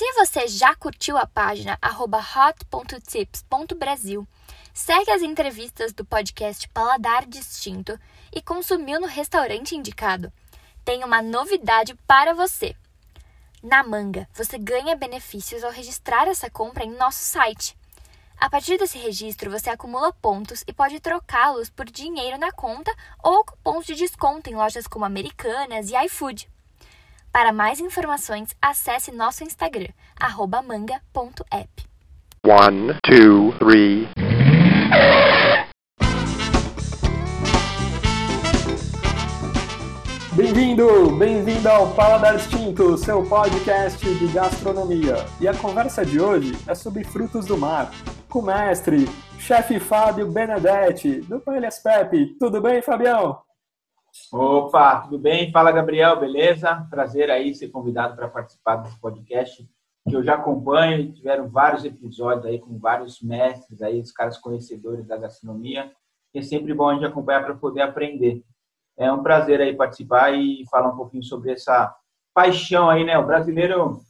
Se você já curtiu a página hot.tips.brasil, segue as entrevistas do podcast Paladar Distinto e consumiu no restaurante indicado, tem uma novidade para você. Na Manga, você ganha benefícios ao registrar essa compra em nosso site. A partir desse registro, você acumula pontos e pode trocá-los por dinheiro na conta ou cupons de desconto em lojas como Americanas e iFood. Para mais informações, acesse nosso Instagram, manga.app. One, two, three. Bem-vindo, bem-vindo ao Paladar Distinto, seu podcast de gastronomia. E a conversa de hoje é sobre frutos do mar, com o mestre, chefe Fábio Benedetti, do Paelhas Pepe. Tudo bem, Fabião? Opa, tudo bem? Fala, Gabriel, beleza? Prazer aí ser convidado para participar desse podcast que eu já acompanho. Tiveram vários episódios aí com vários mestres aí, os caras conhecedores da gastronomia. É sempre bom a gente acompanhar para poder aprender. É um prazer aí participar e falar um pouquinho sobre essa paixão aí, né? O brasileiro,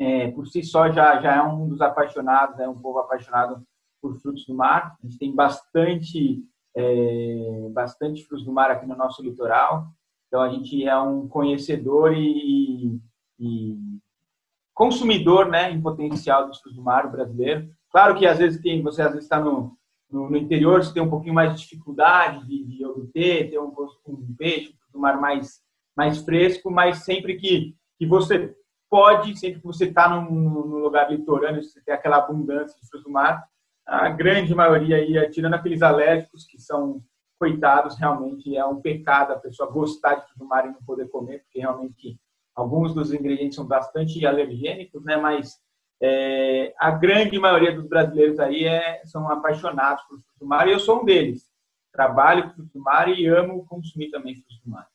é, por si só, já, já é um dos apaixonados, é um povo apaixonado por frutos do mar. A gente tem bastante é, bastante frutos do mar aqui no nosso litoral. Então, a gente é um conhecedor e, e consumidor né, em potencial dos frutos do mar brasileiro. Claro que, às vezes, tem, você às vezes está no, no, no, interior, você tem um pouquinho mais de dificuldade de, de obter, ter um, um peixe, um do mar mais, mais fresco, mas sempre que, que você pode, sempre que você está num lugar litorâneo, você tem aquela abundância de frutos do mar, a grande maioria aí, tirando aqueles alérgicos que são coitados, realmente é um pecado a pessoa gostar de fruto do mar e não poder comer, porque realmente alguns dos ingredientes são bastante alergênicos, né? Mas é, a grande maioria dos brasileiros aí é, são apaixonados por fruto do mar e eu sou um deles. Trabalho com fruto do mar e amo consumir também fruto do mar.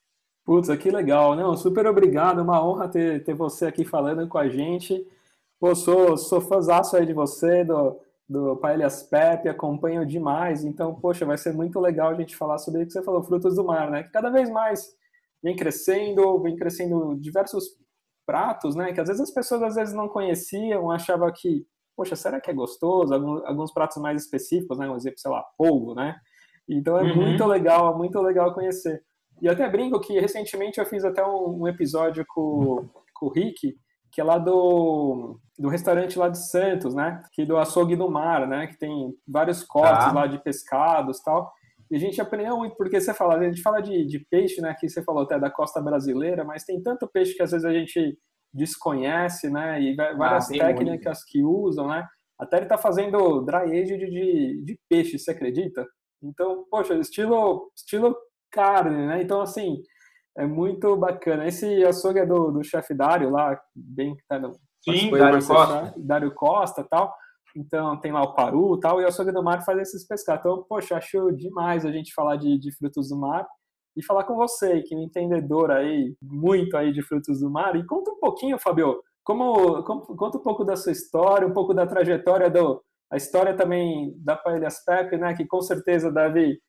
Putz, que legal, não? Super obrigado, uma honra ter, ter você aqui falando com a gente. Pô, sou, sou fãzaço aí de você, do, do Paelhas Pepe, acompanho demais. Então, poxa, vai ser muito legal a gente falar sobre o que você falou, frutos do mar, né? Que cada vez mais vem crescendo, vem crescendo diversos pratos, né? Que às vezes as pessoas às vezes não conheciam, achavam que, poxa, será que é gostoso? Alguns, pratos mais específicos, né? Um exemplo, sei lá, polvo, né? Então é uhum. muito legal, é muito legal conhecer. E até brinco que recentemente eu fiz até um, um episódio com, com o Rick, que é lá do, do restaurante lá de Santos, né? Que do açougue do mar, né? Que tem vários cortes ah. lá de pescados e tal. E a gente aprendeu muito, porque você fala, a gente fala de, de peixe, né? Que você falou até da costa brasileira, mas tem tanto peixe que às vezes a gente desconhece, né? E várias ah, técnicas muito. que usam, né? Até ele tá fazendo dry age de, de, de peixe, você acredita? Então, poxa, estilo, estilo carne, né? Então, assim, é muito bacana. Esse açougue é do, do chefe Dário lá, bem que tá no. Sim, Dário Costa. Dário Costa tal. Então tem lá o Paru tal, e o açougue do mar faz esses pescados. Então, poxa, acho demais a gente falar de, de frutos do mar e falar com você, que é um entendedor aí, muito aí de frutos do mar. E conta um pouquinho, Fabio, como, como, conta um pouco da sua história, um pouco da trajetória do. A história também da Paelhas Pepe, né? Que com certeza deve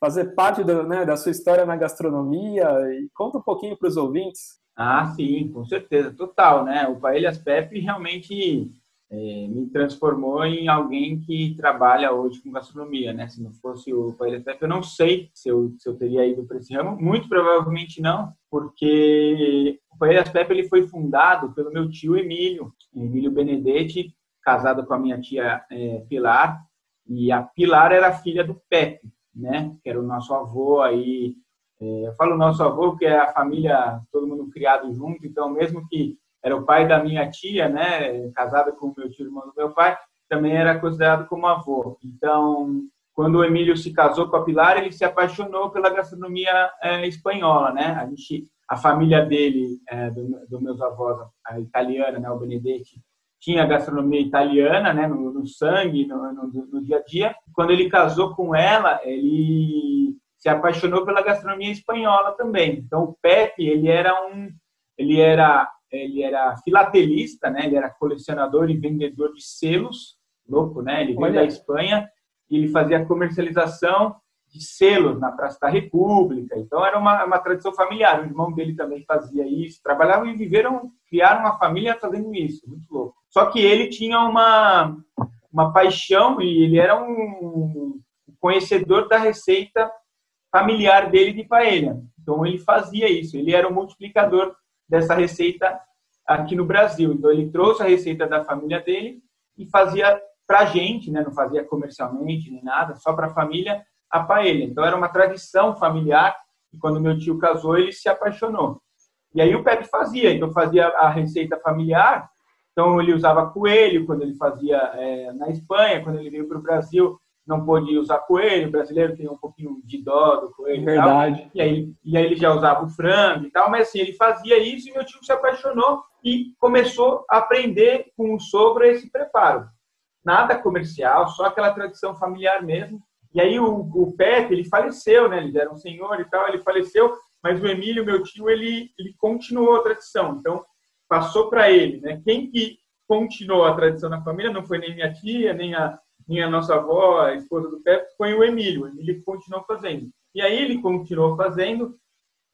fazer parte do, né, da sua história na gastronomia e conta um pouquinho para os ouvintes. Ah, sim, com certeza, total, né? O Paelhas Pepe realmente é, me transformou em alguém que trabalha hoje com gastronomia, né? Se não fosse o Paelhas Pepe, eu não sei se eu, se eu teria ido para esse ramo, muito provavelmente não, porque o Paelhas Pepe ele foi fundado pelo meu tio Emílio, Emílio Benedetti, casado com a minha tia é, Pilar, e a Pilar era filha do Pepe né? Que era o nosso avô aí. É, eu falo nosso avô porque é a família, todo mundo criado junto, então mesmo que era o pai da minha tia, né? Casada com o meu tio irmão do meu pai, também era considerado como avô. Então, quando o Emílio se casou com a Pilar, ele se apaixonou pela gastronomia é, espanhola, né? A gente, a família dele, é, dos do meus avós, a italiana, né? O Benedetti, tinha gastronomia italiana né, no, no sangue, no, no, no, dia a dia. Quando ele casou com ela, ele se apaixonou pela gastronomia espanhola também. Então, o Pepe, ele era um, ele era, ele era filatelista, né? Ele era colecionador e vendedor de selos, louco, né? Ele veio da Espanha e ele fazia comercialização de selos na Praça da República. Então, era uma, uma tradição familiar. O irmão dele também fazia isso. Trabalhavam e viveram, criaram uma família fazendo isso. Muito louco. Só que ele tinha uma, uma paixão e ele era um conhecedor da receita familiar dele de paella. Então ele fazia isso, ele era o multiplicador dessa receita aqui no Brasil. Então ele trouxe a receita da família dele e fazia para a gente, né? não fazia comercialmente nem nada, só para a família a paella. Então era uma tradição familiar e quando meu tio casou ele se apaixonou. E aí o Pepe fazia, então fazia a receita familiar. Então ele usava coelho quando ele fazia é, na Espanha, quando ele veio para o Brasil não pôde usar coelho, o brasileiro tem um pouquinho de dó do coelho Verdade. E, e, aí, e aí ele já usava o frango e tal, mas assim, ele fazia isso e meu tio se apaixonou e começou a aprender com o sogro esse preparo. Nada comercial, só aquela tradição familiar mesmo. E aí o, o Pepe, ele faleceu, né? Ele era um senhor e tal, ele faleceu, mas o Emílio, meu tio, ele, ele continuou a tradição. Então, passou para ele, né? Quem que continuou a tradição na família não foi nem minha tia, nem a, minha nossa avó, a esposa do Pepe, foi o Emílio. O Emílio continuou fazendo. E aí ele continuou fazendo,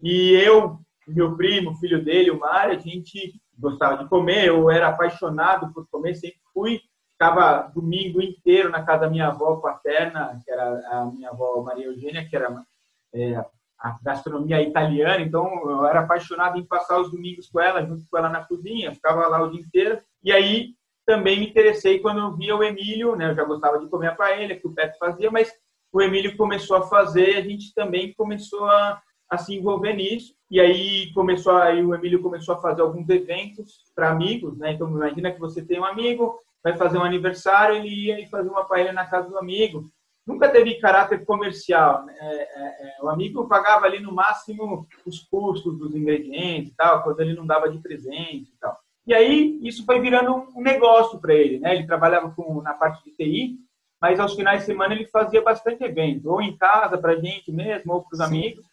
e eu, meu primo, filho dele, o Mário, a gente gostava de comer, eu era apaixonado por comer, sempre fui, ficava domingo inteiro na casa da minha avó paterna, que era a minha avó Maria Eugênia, que era é, a gastronomia italiana, então eu era apaixonado em passar os domingos com ela, junto com ela na cozinha, ficava lá o dia inteiro. E aí também me interessei quando eu via o Emílio, né? Eu já gostava de comer a paella que o Pepe fazia, mas o Emílio começou a fazer, a gente também começou a, a se envolver nisso. E aí começou aí o Emílio começou a fazer alguns eventos para amigos, né? Então imagina que você tem um amigo, vai fazer um aniversário, ele ia e fazer uma paella na casa do amigo. Nunca teve caráter comercial. Né? É, é, é, o amigo pagava ali no máximo os custos dos ingredientes, tal, quando ele não dava de presente, tal. E aí isso foi virando um negócio para ele, né? Ele trabalhava com, na parte de TI, mas aos finais de semana ele fazia bastante evento, ou em casa para a gente mesmo, ou para os amigos.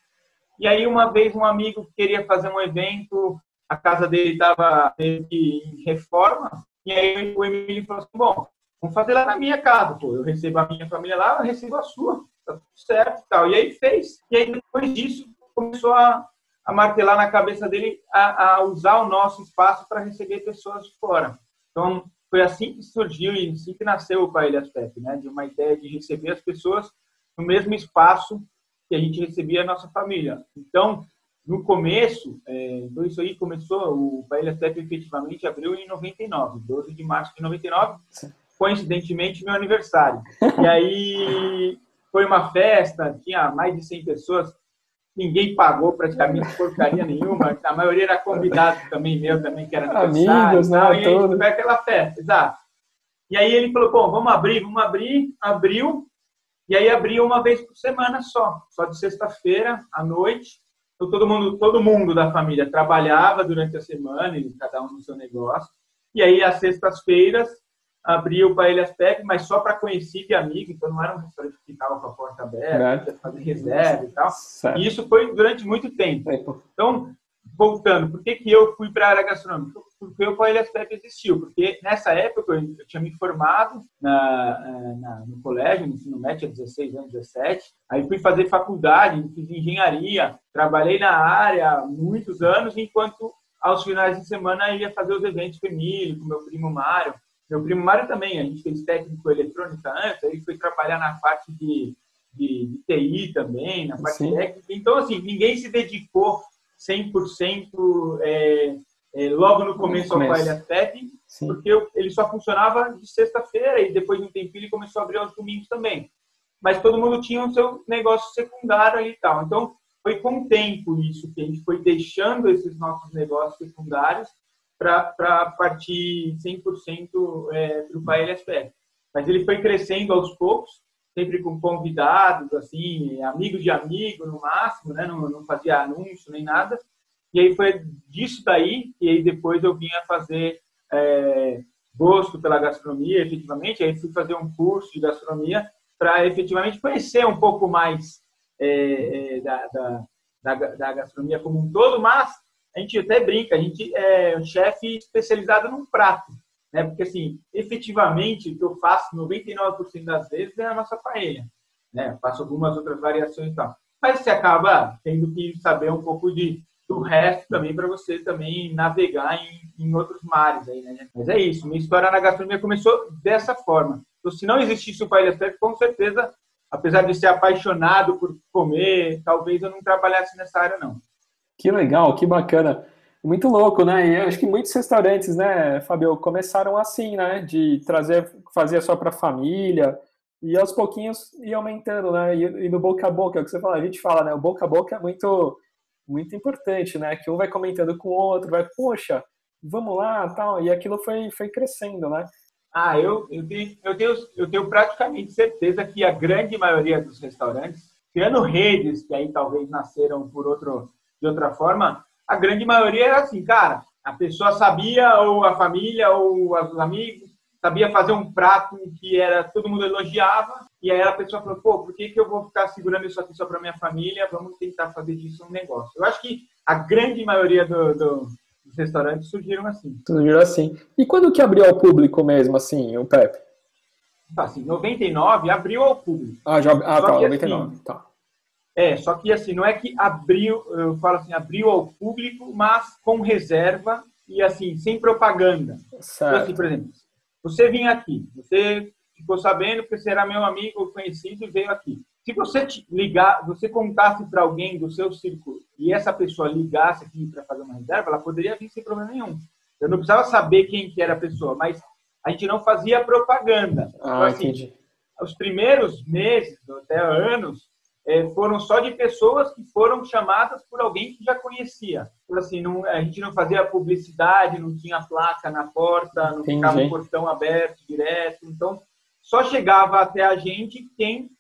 E aí uma vez um amigo queria fazer um evento, a casa dele estava em reforma, e aí o Emílio falou assim, bom, vamos fazer lá na minha casa, pô, eu recebo a minha família lá, eu recebo a sua, tá tudo certo e tal. E aí fez. E aí depois disso começou a a martelar na cabeça dele a, a usar o nosso espaço para receber pessoas de fora. Então, foi assim que surgiu e assim que nasceu o Paelhas Pep, né? De uma ideia de receber as pessoas no mesmo espaço que a gente recebia a nossa família. Então, no começo, é, então isso aí começou, o Paelhas Pep efetivamente abriu em 99, 12 de março de 99, coincidentemente meu aniversário. E aí foi uma festa, tinha mais de 100 pessoas, ninguém pagou praticamente porcaria nenhuma, a maioria era convidado também meu, também, que era Amigos, né? E aí foi aquela festa, exato. E aí ele falou, bom, vamos abrir, vamos abrir, abriu, e aí abriu uma vez por semana só, só de sexta-feira à noite. Então, todo mundo, todo mundo da família trabalhava durante a semana, cada um no seu negócio. E aí, às sextas-feiras, abria o Paelhas Pep, mas só para conhecido e amigo, então não era um restaurante que ficava com a porta aberta, é. fazer reserva e tal. Certo. E isso foi durante muito tempo. Então, voltando, por que, que eu fui para a área gastronômica? Porque o Paelhas Pep existiu, porque nessa época eu, tinha me formado na, eh, na, no colégio, no ensino médio, 16 anos, 17, aí fui fazer faculdade, fiz engenharia, trabalhei na área muitos anos, enquanto aos finais de semana ia fazer os eventos com o Emílio, com meu primo Mário, meu primo Mário também, a gente fez técnico eletrônica antes, aí foi trabalhar na parte de, de, de TI também, na parte Sim. técnica. Então, assim, ninguém se dedicou 100% é, é, logo no começo ao Pilotep, porque ele só funcionava de sexta-feira e depois de um tempinho ele começou a abrir aos domingos também. Mas todo mundo tinha o seu negócio secundário ali e tal. Então, foi com o tempo isso que a gente foi deixando esses nossos negócios secundários para partir 100% é, para o Paella Mas ele foi crescendo aos poucos, sempre com convidados, assim, amigos de amigo no máximo, né? não, não fazia anúncio nem nada. E aí foi disso daí que aí depois eu vinha fazer é, gosto pela gastronomia, efetivamente. Aí fui fazer um curso de gastronomia para efetivamente conhecer um pouco mais é, é, da, da, da, da gastronomia como um todo, mas a gente até brinca, a gente é um chefe especializado num prato, né? Porque assim, efetivamente, o que eu faço 99% das vezes é a nossa paella, né? faço algumas outras variações e tal. Mas você acaba tendo que saber um pouco de, do resto também para você também navegar em, em, outros mares aí, né? Mas é isso, minha história na gastronomia começou dessa forma. Então, se não existisse o Paella Step, com certeza, apesar de ser apaixonado por comer, talvez eu não trabalhasse nessa área, não. Que legal, que bacana. Muito louco, né? E acho que muitos restaurantes, né, Fabio, começaram assim, né? De trazer, fazer só para a família, e aos pouquinhos ia aumentando, né? E, no boca a boca, é o que você fala, a gente fala, né? O boca a boca é muito muito importante, né? Que um vai comentando com o outro, vai, poxa, vamos lá, tal, e aquilo foi, foi crescendo, né? Ah, eu, eu, tenho, eu, tenho, eu tenho praticamente certeza que a grande maioria dos restaurantes, tirando redes que aí talvez nasceram por outro, de outra forma, a grande maioria era assim, cara, a pessoa sabia, ou a família, ou os amigos, sabia fazer um prato que era todo mundo elogiava, e aí a pessoa falou, pô, por que, que eu vou ficar segurando isso aqui só para minha família? Vamos tentar fazer disso um negócio. Eu acho que a grande maioria do, do, dos restaurantes surgiram assim. Surgiram assim. E quando que abriu ao público mesmo, assim, o Pepe? Assim, 99 abriu ao público. Ah, já, ah tá, 99, assim, tá. É, só que assim, não é que abriu, eu falo assim, abriu ao público, mas com reserva e assim, sem propaganda. Certo. Então, assim, por exemplo, você vinha aqui, você ficou sabendo porque você era meu amigo ou conhecido e veio aqui. Se você ligar, você contasse para alguém do seu círculo e essa pessoa ligasse aqui para fazer uma reserva, ela poderia vir sem problema nenhum. Eu não precisava saber quem que era a pessoa, mas a gente não fazia propaganda. Ah, então, assim, entendi. Os primeiros meses, até anos, é, foram só de pessoas que foram chamadas por alguém que já conhecia. Então, assim, não, a gente não fazia publicidade, não tinha placa na porta, não Entendi. ficava o portão aberto direto. Então, só chegava até a gente quem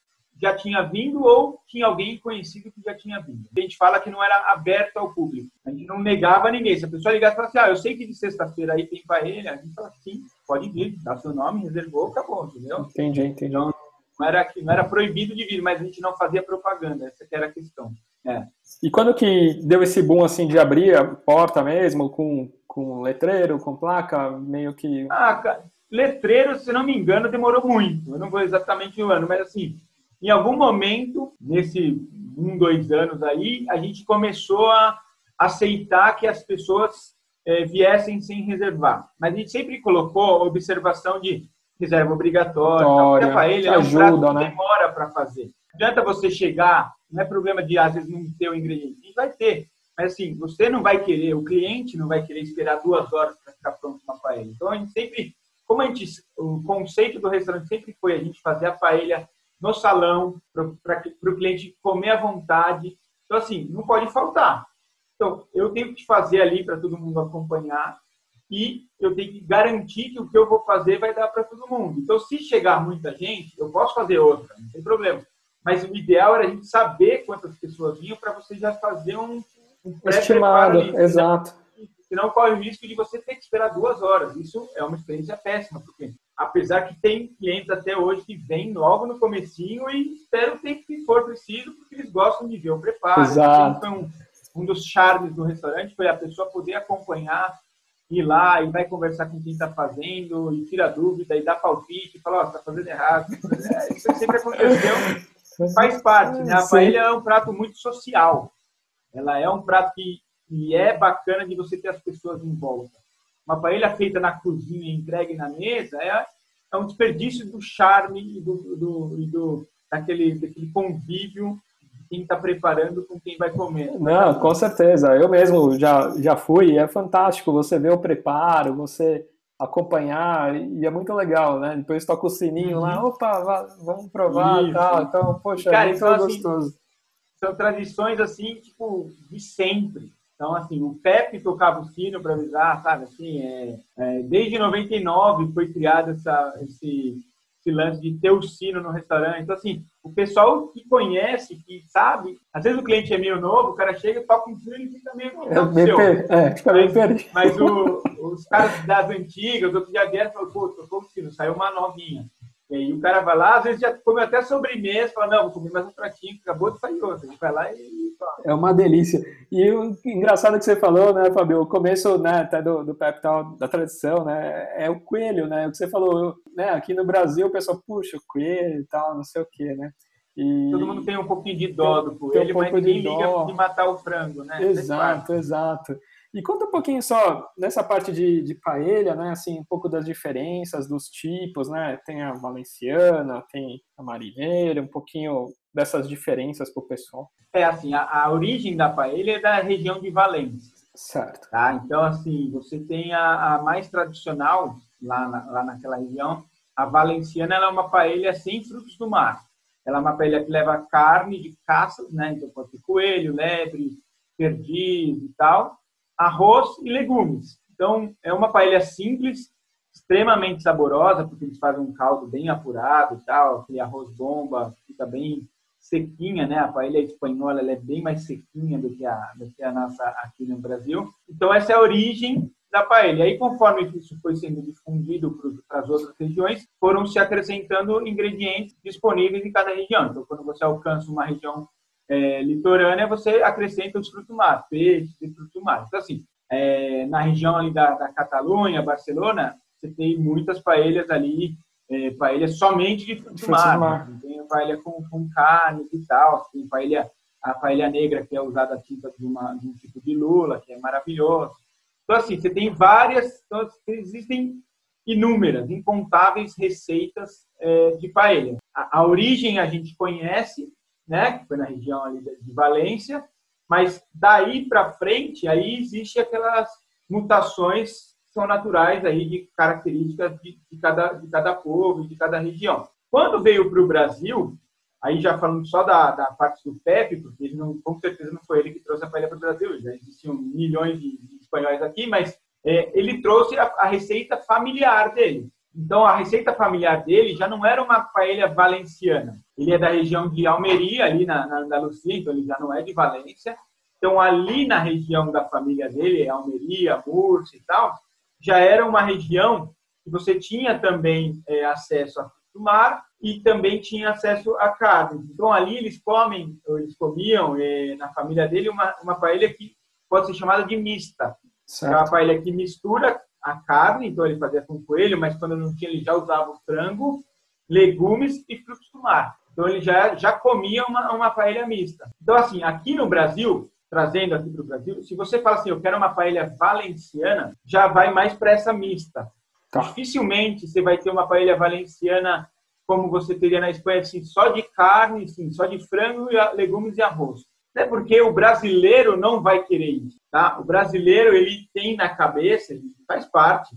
já tinha vindo ou tinha alguém conhecido que já tinha vindo. A gente fala que não era aberto ao público. A gente não negava ninguém. Se a pessoa ligasse e falasse, ah, eu sei que de sexta-feira aí tem paella, a gente fala, sim, pode vir, dá seu nome, reservou, acabou, entendeu? Entendi, entendi. Então, não era, não era proibido de vir, mas a gente não fazia propaganda, essa era a questão. É. E quando que deu esse boom assim de abrir a porta mesmo, com, com letreiro, com placa, meio que. Ah, letreiro, se não me engano, demorou muito. Eu não vou exatamente o um ano, mas assim, em algum momento, nesse um, dois anos aí, a gente começou a aceitar que as pessoas é, viessem sem reservar. Mas a gente sempre colocou a observação de reserva obrigatória. Porque para ele é um prato que né? demora para fazer. Não adianta você chegar, não é problema de às vezes não ter o ingrediente. Vai ter. Mas assim, você não vai querer, o cliente não vai querer esperar duas horas para ficar pronto uma paella. Então a gente sempre, como a gente, o conceito do restaurante sempre foi a gente fazer a paella no salão para o cliente comer à vontade. Então assim, não pode faltar. Então eu tenho que fazer ali para todo mundo acompanhar e eu tenho que garantir que o que eu vou fazer vai dar para todo mundo. Então, se chegar muita gente, eu posso fazer outra, não tem problema. Mas o ideal era a gente saber quantas pessoas vinham para você já fazer um, um estimado, ali, exato. Senão corre o risco de você ter que esperar duas horas. Isso é uma experiência péssima, porque apesar que tem clientes até hoje que vêm logo no comecinho e esperam o tempo que for preciso, porque eles gostam de ver o preparo. Exato. Então, um, um dos charmes do restaurante foi a pessoa poder acompanhar ir lá e vai conversar com quem está fazendo e tira dúvida e dá palpite e fala, ó, oh, está fazendo errado. É, isso sempre aconteceu, faz parte. Né? A paella é um prato muito social. Ela é um prato que, que é bacana de você ter as pessoas em volta. Uma paella feita na cozinha e entregue na mesa é, é um desperdício do charme e do, do, do, daquele, daquele convívio quem está preparando com quem vai comer. Não, com certeza. Eu mesmo já, já fui, é fantástico você ver o preparo, você acompanhar, e é muito legal, né? Depois toca o sininho uhum. lá, opa, vamos provar e tal. Então, poxa, Cara, é muito então, assim, gostoso. Assim, são tradições, assim, tipo, de sempre. Então, assim, o Pepe tocava o sino para avisar, sabe? Assim, é, é, desde 99 foi criado essa, esse esse lance de ter o sino no restaurante. Então, assim, o pessoal que conhece, que sabe, às vezes o cliente é meio novo, o cara chega, toca um sino e fica meio. É, meio per... é, fica meio mas, mas o, os caras das antigas, os que já vieram, falam, pô, tocou o sino, saiu uma novinha. E aí o cara vai lá, às vezes já come até sobremesa, fala, não, vou comer mais um pratinho, acabou de sair outro. A gente vai lá e É uma delícia. E o engraçado que você falou, né, Fabio, o começo, né, até do, do Peptal, da tradição, né, é o coelho, né, o que você falou, né, aqui no Brasil o pessoal, puxa, o coelho e tal, não sei o quê, né. E... Todo mundo tem um pouquinho de dó do coelho, um mas ninguém de liga de matar o frango, né? Exato, exato. E conta um pouquinho só nessa parte de, de paella, né? Assim, um pouco das diferenças, dos tipos, né? Tem a valenciana, tem a marineira, um pouquinho dessas diferenças para o pessoal. É assim, a, a, origem da paella é da região de Valência. Certo. Tá? Então, assim, você tem a, a mais tradicional lá, na, lá naquela região. A valenciana ela é uma paella sem frutos do mar. Ela é uma paella que leva carne de caça, né? Então pode ter coelho, lebre, perdiz e tal arroz e legumes. Então, é uma paella simples, extremamente saborosa, porque eles fazem um caldo bem apurado e tal, aquele arroz bomba fica bem sequinha, né? A paella espanhola é bem mais sequinha do que a, do que a nossa aqui no Brasil. Então, essa é a origem da paella. Aí, conforme isso foi sendo difundido para as outras regiões, foram se acrescentando ingredientes disponíveis em cada região. Então, quando você alcança uma região é, litorânea, você acrescenta os frutos do mar, peixes e frutos do mar. Então, assim, é, na região ali da, da Catalunha, Barcelona, você tem muitas paellas ali, é, somente de frutos do mar. mar. Né? Tem paella com, com carne e tal, tem paella, a paella negra, que é usada a tinta de, uma, de um tipo de lula, que é maravilhoso. Então, assim, você tem várias, então, existem inúmeras, incontáveis receitas é, de paella. A, a origem a gente conhece, né, que foi na região ali de Valência, mas daí para frente aí existe aquelas mutações que são naturais aí de características de, de cada de cada povo, de cada região. Quando veio para o Brasil, aí já falando só da, da parte do Pepe, porque ele não, com certeza não foi ele que trouxe a paella para o Brasil, já existiam milhões de, de espanhóis aqui, mas é, ele trouxe a, a receita familiar dele. Então, a receita familiar dele já não era uma paella valenciana. Ele é da região de Almeria, ali na, na Andaluzia, então ele já não é de Valência. Então, ali na região da família dele, Almeria, Murcia e tal, já era uma região que você tinha também é, acesso a do mar e também tinha acesso a carne. Então, ali eles comem, eles comiam é, na família dele uma, uma paella que pode ser chamada de mista. Certo. É uma paella que mistura a carne, então ele fazia com coelho, mas quando não tinha, ele já usava o frango, legumes e frutos do mar. Então ele já, já comia uma, uma paella mista. Então, assim, aqui no Brasil, trazendo aqui para o Brasil, se você fala assim, eu quero uma paella valenciana, já vai mais para essa mista. Tá. Dificilmente você vai ter uma paella valenciana como você teria na Espanha, assim, só de carne, assim, só de frango, legumes e arroz. Até porque o brasileiro não vai querer isso, tá? O brasileiro, ele tem na cabeça, faz parte,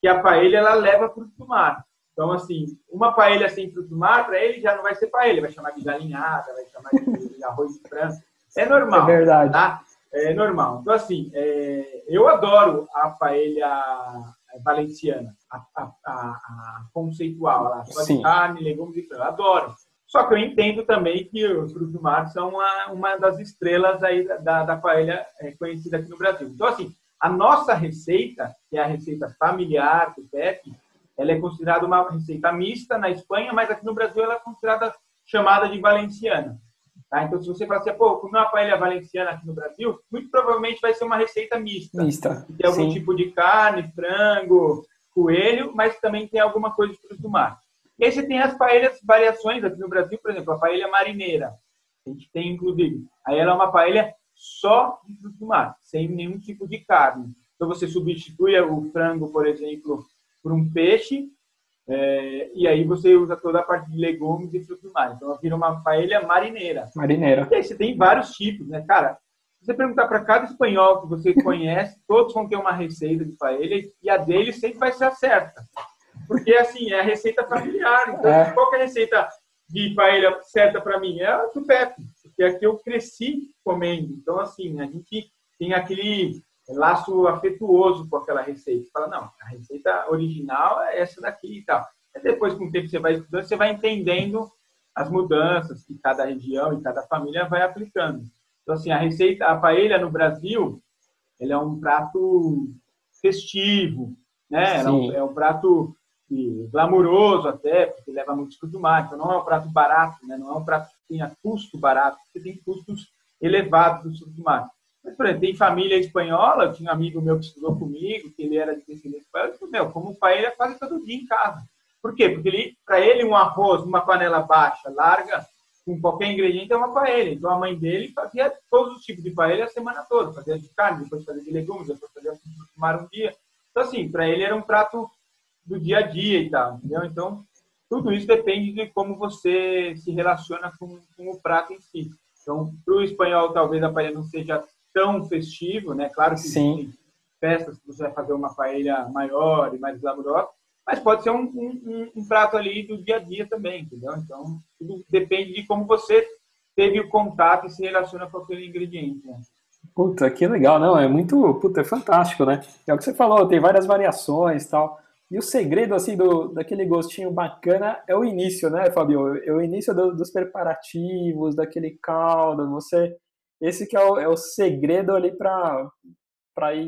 que a paella, ela leva fruto do mar. Então, assim, uma paella sem fruto do mar, para ele já não vai ser paella, vai chamar de galinhada, vai chamar de arroz de frango. É normal. É verdade. Tá? É normal. Então, assim, é, eu adoro a paella valenciana, a, a, a, a conceitual, só de carne, legumes e frango. Adoro. Só que eu entendo também que os frutos do mar são uma, uma das estrelas aí da, da paella é, conhecida aqui no Brasil. Então, assim, a nossa receita, que é a receita familiar do PEP, ela é considerada uma receita mista na Espanha, mas aqui no Brasil ela é considerada chamada de valenciana. Tá? Então, se você falar assim, pô, comer uma paella valenciana aqui no Brasil, muito provavelmente vai ser uma receita mista. Mista. Tem algum sim. tipo de carne, frango, coelho, mas também tem alguma coisa de frutos do mar. E aí você tem as paellas variações aqui no Brasil, por exemplo, a paella marineira. A gente tem, inclusive, aí ela é uma paella só de frutos do mar, sem nenhum tipo de carne. Então você substitui o frango, por exemplo, por um peixe, é, e aí você usa toda a parte de legumes e frutos do mar. Então vira uma paella marineira. Marineira. E aí você tem vários tipos, né, cara? Se você perguntar para cada espanhol que você conhece, todos vão ter uma receita de paella e a dele sempre vai ser a certa. Porque, assim, é a receita familiar. Então, é. qual é a receita de paella certa para mim? É a do Pepe, porque aqui eu cresci comendo. Então, assim, a gente tem aquele laço afetuoso com aquela receita. Você fala, não, a receita original é essa daqui e tal. E depois, com o tempo que você vai estudando, você vai entendendo as mudanças que cada região e cada família vai aplicando. Então, assim, a receita, a paella no Brasil, ele é um prato festivo, né? É um, é um prato glamuroso até, porque leva muito frutos do mar. Então, não é um prato barato, né? não é um prato que tenha custo barato, porque tem custos elevados do frutos do mar. Por exemplo, tem família espanhola, tinha um amigo meu que estudou comigo, que ele era de descendência espanhola, eu meu, como pai ele faz todo dia em casa. Por quê? Porque para ele um arroz numa panela baixa, larga, com qualquer ingrediente é uma paella. Então a mãe dele fazia todos os tipos de paella a semana toda, fazia de carne, depois fazia de legumes, depois fazia de mar um dia. Então assim, para ele era um prato do dia a dia e tal, entendeu? Então tudo isso depende de como você se relaciona com, com o prato em si. Então, para o espanhol, talvez a paella não seja tão festivo, né? Claro que Sim. festas que você vai fazer uma paella maior e mais glamourosa, mas pode ser um, um, um, prato ali do dia a dia também, entendeu? Então, tudo depende de como você teve o contato e se relaciona com aquele ingrediente. Né? Puta, que legal, não? É muito, puta, é fantástico, né? É o que você falou, tem várias variações tal. E o segredo, assim, do, daquele gostinho bacana é o início, né, Fabio? É o início do, dos preparativos, daquele caldo, você... Esse que é o, é o segredo ali para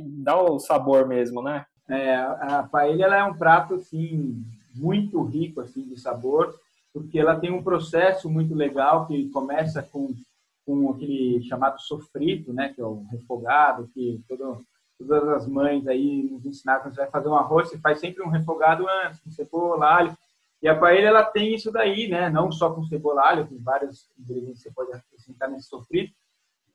dar o sabor mesmo, né? É, a paella é um prato assim muito rico assim de sabor, porque ela tem um processo muito legal que começa com com aquele chamado sofrito, né, que é o refogado, que todo, todas as mães aí nos ensinaram quando você vai fazer um arroz, você faz sempre um refogado antes, com cebola, alho. E a paella ela tem isso daí, né, não só com cebola, alho, tem vários ingredientes que você pode acrescentar nesse sofrito,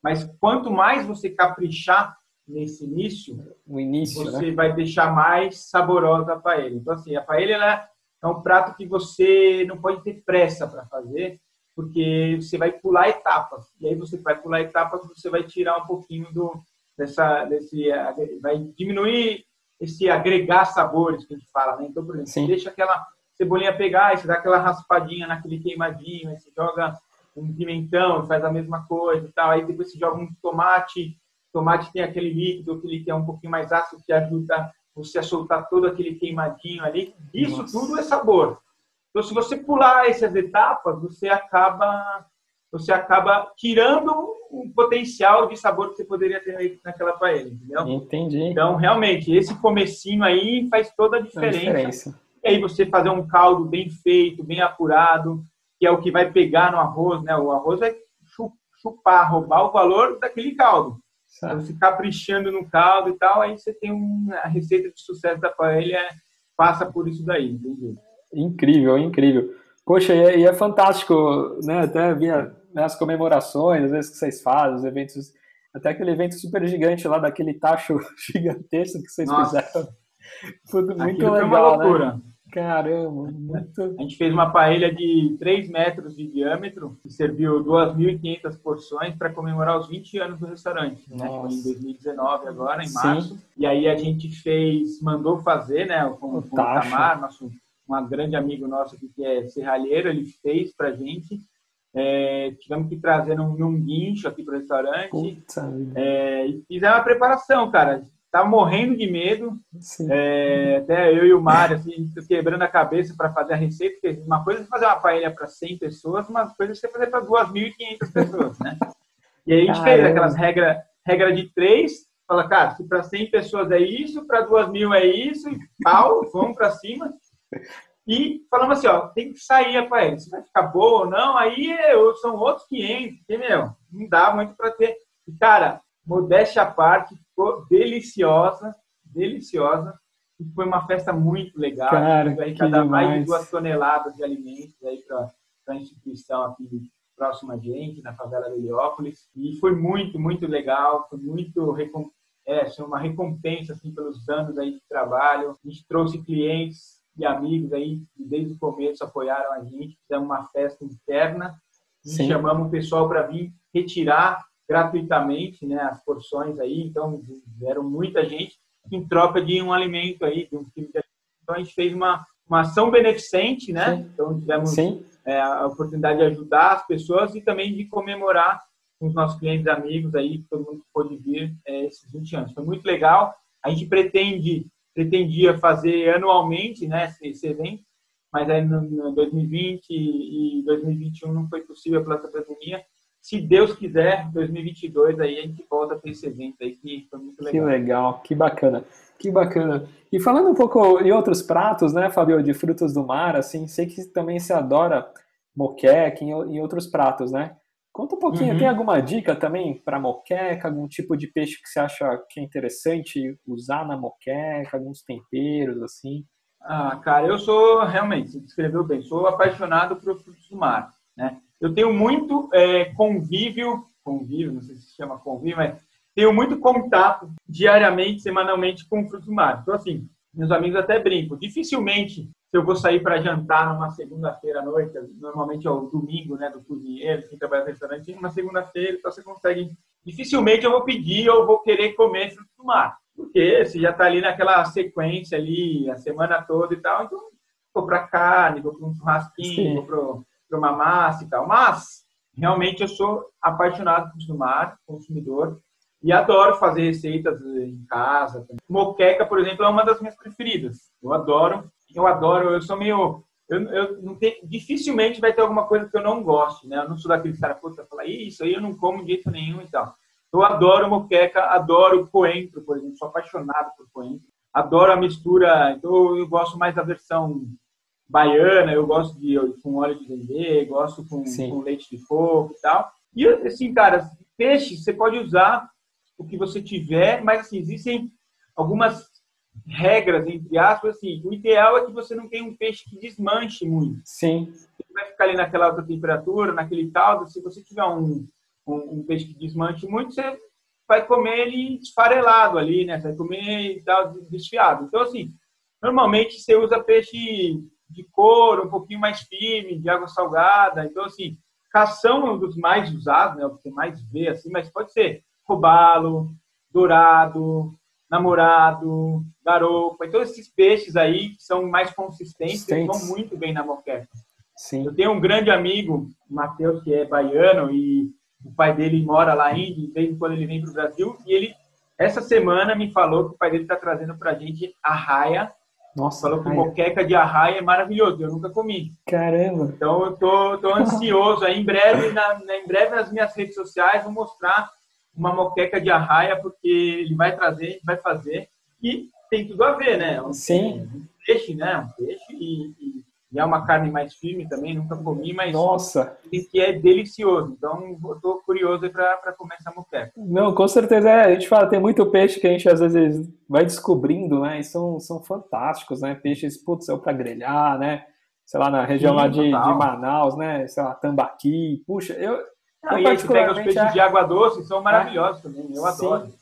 mas quanto mais você caprichar nesse início, o início você né? vai deixar mais saborosa a paella. Então, assim, a paella ela é um prato que você não pode ter pressa para fazer, porque você vai pular etapas. E aí você vai pular etapas, você vai tirar um pouquinho do dessa desse vai diminuir esse agregar sabores que a gente fala, né? Então, por exemplo, Sim. você deixa aquela cebolinha pegar, você dá aquela raspadinha naquele queimadinho, você joga um pimentão, faz a mesma coisa e tal. Aí depois você joga um tomate tomate tem aquele líquido, aquele que é um pouquinho mais ácido, que ajuda você a soltar todo aquele queimadinho ali. Isso Nossa. tudo é sabor. Então, se você pular essas etapas, você acaba você acaba tirando o potencial de sabor que você poderia ter naquela paella, entendeu? Entendi. Então, realmente, esse comecinho aí faz toda a A diferença. diferença. E aí você fazer um caldo bem feito, bem apurado, que é o que vai pegar no arroz, né? O arroz vai chu- chupar, roubar o valor daquele caldo. Então, você caprichando no caldo e tal, aí você tem um, a receita de sucesso da paella passa por isso daí, entendeu? Incrível, incrível. Poxa, e é, e é fantástico, né? Até via né, as comemorações, às vezes que vocês fazem, os eventos, até aquele evento super gigante lá, daquele tacho gigantesco que vocês Nossa. fizeram. Foi muito Aquilo foi uma legal, né? Caramba, muito. A gente fez uma paella de 3 metros de diâmetro e serviu 2.500 porções para comemorar os 20 anos do restaurante. Né? Em Nossa. 2019 agora, em Sim. março. E aí a gente fez, mandou fazer, né? Com, O com o. Tamar, nosso um grande amigo nosso aqui que é serralheiro, ele fez para gente. É, tivemos que trazer num, num guincho aqui para o restaurante. Puta. É, e fizemos a preparação, cara. Tava morrendo de medo. É, até eu e o Mário, assim, quebrando a cabeça para fazer a receita, porque uma coisa é fazer uma paella para 100 pessoas, uma coisa é você fazer para 2.500 pessoas, né? E aí a gente fez Caramba. aquelas regras regra de três, fala, cara, se para 100 pessoas é isso, para 2.000 é isso, e pau, vamos para cima. E falamos assim, ó, tem que sair a paella, se vai ficar boa ou não, aí é- são outros 500, porque, meu, não dá muito para ter. E, cara, modéstia à parte, ficou deliciosa, deliciosa. E foi uma festa muito legal. Cara, a gente vai arrecadar mais de duas toneladas de alimentos aí para a instituição aqui próxima a gente, na favela de Heliópolis. E foi muito, muito legal, foi muito recom- é, foi uma recompensa assim, pelos anos aí de trabalho. A gente trouxe clientes e amigos aí que desde o começo apoiaram a gente. Fizemos uma festa interna e Sim. chamamos o pessoal para vir retirar gratuitamente né, as porções aí. Então, vieram muita gente em troca de um alimento aí, de um quilo de alimento. Então, a gente fez uma, uma ação beneficente, né? Sim. Então, tivemos é, a oportunidade de ajudar as pessoas e também de comemorar com os nossos clientes e amigos aí, todo mundo que pôde vir é, esses 20 anos. Foi muito legal. A gente pretende, pretendia fazer anualmente né, esse, esse evento, mas aí no, no 2020 e 2021 não foi possível pela pandemia. Se Deus quiser, 2022 aí a gente volta a ter esse evento aí que foi muito que legal. legal, que bacana, que bacana. E falando um pouco em outros pratos, né, Fabio, de frutos do mar, assim, sei que também se adora moqueca em outros pratos, né? Conta um pouquinho, Uhum. tem alguma dica também para moqueca, algum tipo de peixe que você acha que é interessante usar na moqueca, alguns temperos, assim? Ah, cara, eu sou realmente, você descreveu bem, sou apaixonado por frutos do mar, né? Eu tenho muito é, convívio, convívio, não sei se chama convívio, mas tenho muito contato diariamente, semanalmente com frutos do mar. Então, assim, meus amigos até brincam. Dificilmente, se eu vou sair para jantar numa segunda-feira à noite, normalmente é o domingo, né, do cozinheiro, quem trabalha no restaurante, uma segunda-feira, então você consegue. Dificilmente eu vou pedir ou vou querer comer frutos do mar. Porque você já está ali naquela sequência ali, a semana toda e tal, então vou para carne, vou para um churrasquinho, Sim. vou para uma massa e tal. Mas, realmente, eu sou apaixonado por mar, consumidor, e adoro fazer receitas em casa. Moqueca, por exemplo, é uma das minhas preferidas. Eu adoro, eu adoro, eu sou meio. Eu, eu não tenho, dificilmente vai ter alguma coisa que eu não goste, né? Eu não sou daquele cara, puta, falar isso aí eu não como de jeito nenhum e tal. Eu adoro moqueca, adoro coentro, por exemplo, sou apaixonado por coentro. Adoro a mistura, então eu gosto mais da versão baiana, eu gosto de com óleo de dendê, gosto com, com leite de coco e tal. E assim, cara, peixe você pode usar o que você tiver, mas assim, existem algumas regras, entre aspas, assim, o ideal é que você não tenha um peixe que desmanche muito. Sim. Você vai ficar ali naquela alta temperatura, naquele caldo, se você tiver um, um, um, peixe que desmanche muito, você vai comer ele esfarelado ali, né? Você vai comer e tal, desfiado. Então, assim, normalmente você usa peixe de couro, um pouquinho mais firme, de água salgada. Então, assim, cação é um dos mais usados, né? O que mais vê, assim, mas pode ser robalo, dourado, namorado, garopa. Então, esses peixes aí que são mais consistentes, eles vão muito bem na moqueca. Sim. Eu tenho um grande amigo, Matheus, que é baiano, e o pai dele mora lá em de vez em quando ele vem para o Brasil, e ele, essa semana, me falou que o pai dele está trazendo para a gente a raia. Nossa, falou que moqueca de arraia é maravilhoso, eu nunca comi. Caramba! Então, eu tô, tô ansioso. Aí, em breve, na, em breve, nas minhas redes sociais, vou mostrar uma moqueca de arraia, porque ele vai trazer, vai fazer. E tem tudo a ver, né? Um, Sim. Um peixe, né? Um peixe e, e, e, é uma carne mais firme também, nunca comi, mas Nossa. que é delicioso. Então, estou curioso para comer essa moqueca. Não, com certeza. É, a gente fala, tem muito peixe que a gente às vezes vai descobrindo, né? E são, são fantásticos, né? Peixes, putz, é para grelhar, né? Sei lá, na região Sim, lá de, de Manaus, né? Sei lá, tambaqui. Puxa, eu, não, e aí você pega os peixes é... de água doce, são maravilhosos é. também, eu adoro. Sim,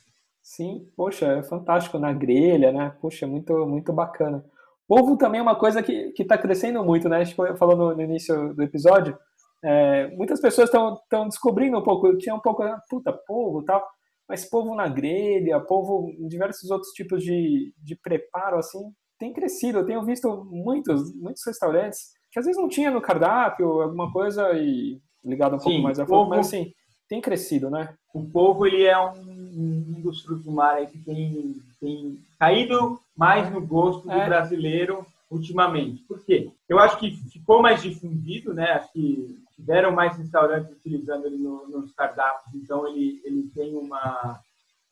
sim, poxa, é fantástico na grelha, né? Poxa, muito, muito bacana. Ovo também é uma coisa que está crescendo muito, né? A gente falou no, no início do episódio. É, muitas pessoas estão descobrindo um pouco, tinha um pouco, puta, polvo tal, mas polvo na grelha, polvo em diversos outros tipos de, de preparo, assim, tem crescido. Eu tenho visto muitos, muitos restaurantes que às vezes não tinha no cardápio alguma coisa e ligado um Sim, pouco mais a fundo, mas assim, tem crescido, né? O povo ele é um, um dos frutos do mar que tem, tem caído mais no gosto do é. brasileiro ultimamente. Por quê? Eu acho que ficou mais difundido, né? Acho que tiveram mais restaurantes utilizando ele no, nos cardápios, então ele, ele tem uma,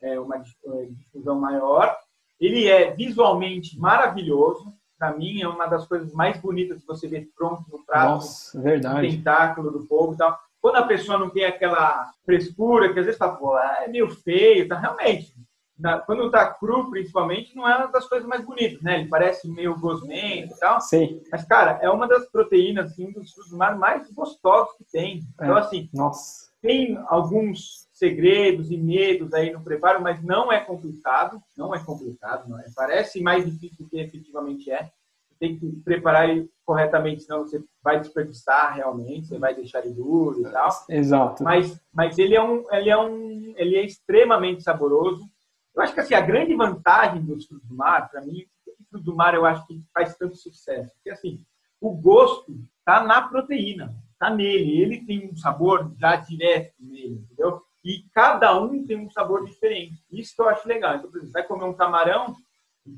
é, uma é, difusão maior. Ele é visualmente maravilhoso, para mim, é uma das coisas mais bonitas que você vê pronto no prato. Nossa, verdade. O tentáculo do povo e tal. Quando a pessoa não tem aquela frescura, que às vezes fala, pô, é meio feio, tá? Realmente, na, quando tá cru, principalmente, não é uma das coisas mais bonitas, né? Ele parece meio gosmento e tal. Sim. Mas, cara, é uma das proteínas, assim, dos frutos do mar mais gostosos que tem. Então, é. assim, Nossa. tem alguns segredos e medos aí no preparo, mas não é complicado, não é complicado, não é. Parece mais difícil do que efetivamente é. Você tem que preparar ele corretamente, senão você vai desperdiçar realmente, você vai deixar ele duro e tal. Exato. Mas, mas ele é um, ele é um, ele é extremamente saboroso. Eu acho que assim a grande vantagem dos frutos do mar, para mim, frutos do mar eu acho que faz tanto sucesso, porque assim o gosto tá na proteína, tá nele, ele tem um sabor já direto nele, entendeu? E cada um tem um sabor diferente. Isso que eu acho legal. Então, por exemplo, vai comer um camarão,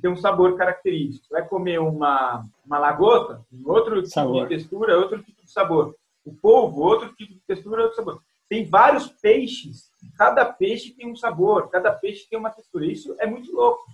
tem um sabor característico. Vai comer uma, uma lagosta, outro tipo sabor. de textura, outro tipo de sabor. O polvo, outro tipo de textura, outro sabor. Tem vários peixes, cada peixe tem um sabor, cada peixe tem uma textura. Isso é muito louco.